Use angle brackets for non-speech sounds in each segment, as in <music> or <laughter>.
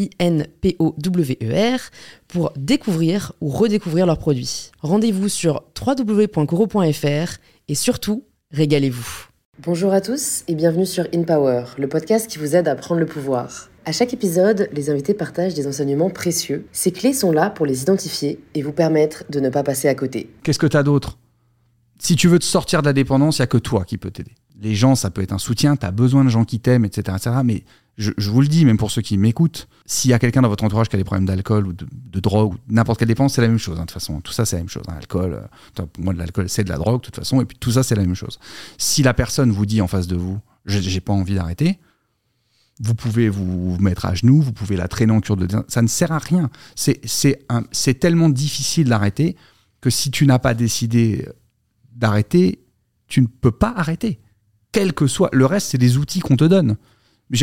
I-N-P-O-W-E-R, pour découvrir ou redécouvrir leurs produits. Rendez-vous sur www.coro.fr et surtout, régalez-vous. Bonjour à tous et bienvenue sur InPower, le podcast qui vous aide à prendre le pouvoir. À chaque épisode, les invités partagent des enseignements précieux. Ces clés sont là pour les identifier et vous permettre de ne pas passer à côté. Qu'est-ce que tu as d'autre? Si tu veux te sortir de la dépendance, il n'y a que toi qui peut t'aider. Les gens, ça peut être un soutien, tu as besoin de gens qui t'aiment, etc., etc. Mais je, vous le dis, même pour ceux qui m'écoutent, s'il y a quelqu'un dans votre entourage qui a des problèmes d'alcool ou de, drogue ou n'importe quelle dépense, c'est la même chose. Hein, de toute façon, tout ça, c'est la même chose. Hein. Alcool, euh, moi, de l'alcool, c'est de la drogue, de toute façon. Et puis tout ça, c'est la même chose. Si la personne vous dit en face de vous, j'ai pas envie d'arrêter, vous pouvez vous mettre à genoux, vous pouvez la traîner en cure de ça ne sert à rien. C'est tellement difficile d'arrêter que si tu n'as pas décidé d'arrêter, tu ne peux pas arrêter. Quel que soit le reste, c'est des outils qu'on te donne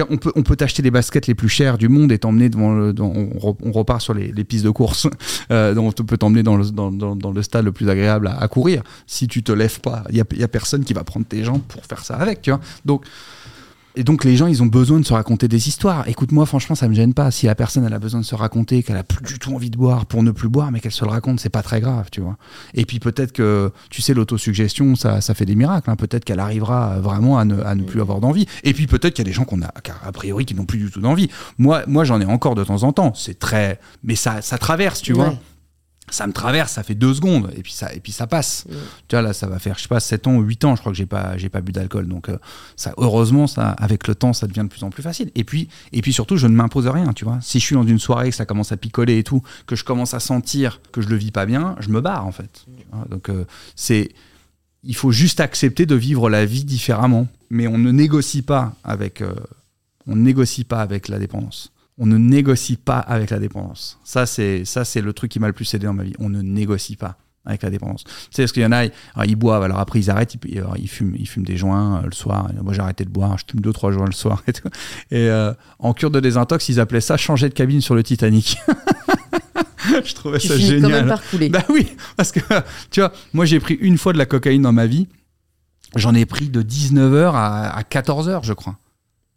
on peut, on peut t'acheter les baskets les plus chères du monde et t'emmener devant le, on, repart sur les, pistes de course, <laughs> euh, on peut t'emmener dans le, dans, le stade le plus agréable à, courir. Si tu te lèves pas, il y a, y a, personne qui va prendre tes jambes pour faire ça avec, tu vois. Donc, et donc les gens, ils ont besoin de se raconter des histoires. Écoute-moi, franchement, ça me gêne pas. Si la personne, elle a besoin de se raconter, qu'elle a plus du tout envie de boire pour ne plus boire, mais qu'elle se le raconte, c'est pas très grave, tu vois. Et puis peut-être que, tu sais, l'autosuggestion, ça, ça fait des miracles. Hein. Peut-être qu'elle arrivera vraiment à ne, à ne plus avoir d'envie. Et puis peut-être qu'il y a des gens qu'on a, a priori, qui n'ont plus du tout d'envie. Moi, moi, j'en ai encore de temps en temps. C'est très, mais ça, ça traverse, tu vois ça me traverse, ça fait deux secondes et puis ça et puis ça passe. Tu vois là, ça va faire je sais pas 7 ans ou 8 ans, je crois que j'ai pas j'ai pas bu d'alcool donc euh, ça heureusement ça avec le temps ça devient de plus en plus facile. Et puis et puis surtout je ne m'impose rien, tu vois. Si je suis dans une soirée que ça commence à picoler et tout, que je commence à sentir que je le vis pas bien, je me barre en fait. donc euh, c'est il faut juste accepter de vivre la vie différemment, mais on ne négocie pas avec euh, on négocie pas avec la dépendance on ne négocie pas avec la dépendance. Ça, c'est ça, c'est le truc qui m'a le plus aidé dans ma vie. On ne négocie pas avec la dépendance. Tu sais, parce qu'il y en a, ils boivent, alors après ils arrêtent, ils, fument, ils fument des joints euh, le soir. Moi j'ai arrêté de boire, je fume deux trois joints le soir et tout. Et euh, en cure de désintox, ils appelaient ça changer de cabine sur le Titanic. <laughs> je trouvais ça génial. bah oui, parce que tu vois, moi j'ai pris une fois de la cocaïne dans ma vie. J'en ai pris de 19h à, à 14h, je crois.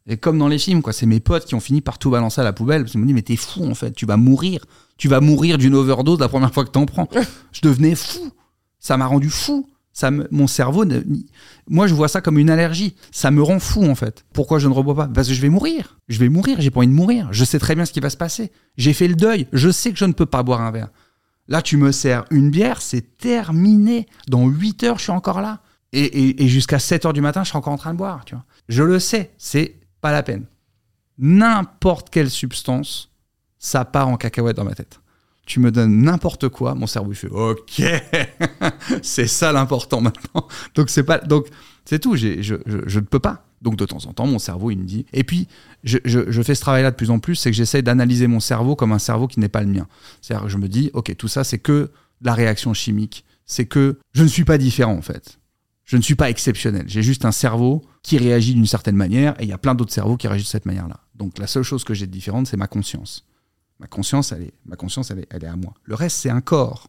Et comme dans les films, quoi, c'est mes potes qui ont fini par tout balancer à la poubelle. Parce qu'ils m'ont dit, mais t'es fou en fait, tu vas mourir. Tu vas mourir d'une overdose la première fois que t'en prends. <laughs> je devenais fou. Ça m'a rendu fou. Ça mon cerveau, moi je vois ça comme une allergie. Ça me rend fou en fait. Pourquoi je ne rebois pas? Parce que je vais mourir. Je vais mourir. J'ai pas envie de mourir. Je sais très bien ce qui va se passer. J'ai fait le deuil. Je sais que je ne peux pas boire un verre. Là, tu me sers une bière, c'est terminé. Dans 8 heures, je suis encore là. Et, et jusqu'à 7 heures du matin, je suis encore en train de boire. Tu vois. Je le sais. C'est pas la peine. N'importe quelle substance, ça part en cacahuète dans ma tête. Tu me donnes n'importe quoi, mon cerveau il fait OK, <laughs> c'est ça l'important maintenant. Donc c'est pas, donc c'est tout. Je, ne peux pas. Donc de temps en temps, mon cerveau il me dit. Et puis je, je fais ce travail-là de plus en plus, c'est que j'essaye d'analyser mon cerveau comme un cerveau qui n'est pas le mien. C'est-à-dire que je me dis, ok, tout ça c'est que la réaction chimique. C'est que je ne suis pas différent en fait je ne suis pas exceptionnel. J'ai juste un cerveau qui réagit d'une certaine manière et il y a plein d'autres cerveaux qui réagissent de cette manière-là. Donc la seule chose que j'ai de différente, c'est ma conscience. Ma conscience, elle est, ma conscience, elle est, elle est à moi. Le reste, c'est un corps.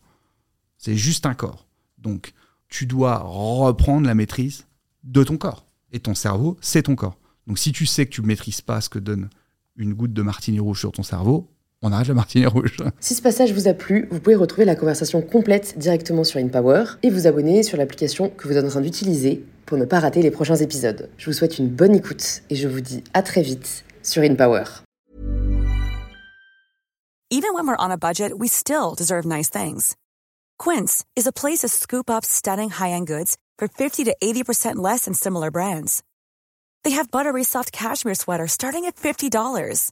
C'est juste un corps. Donc tu dois reprendre la maîtrise de ton corps. Et ton cerveau, c'est ton corps. Donc si tu sais que tu ne maîtrises pas ce que donne une goutte de martini rouge sur ton cerveau, on arrête le martini rouge. Si ce passage vous a plu, vous pouvez retrouver la conversation complète directement sur InPower et vous abonner sur l'application que vous êtes en train d'utiliser pour ne pas rater les prochains épisodes. Je vous souhaite une bonne écoute et je vous dis à très vite sur InPower. Even when we're on a budget, we still deserve nice things. Quince is a place to scoop up stunning high-end goods for 50 to 80% less than similar brands. They have buttery soft cashmere sweaters starting at $50,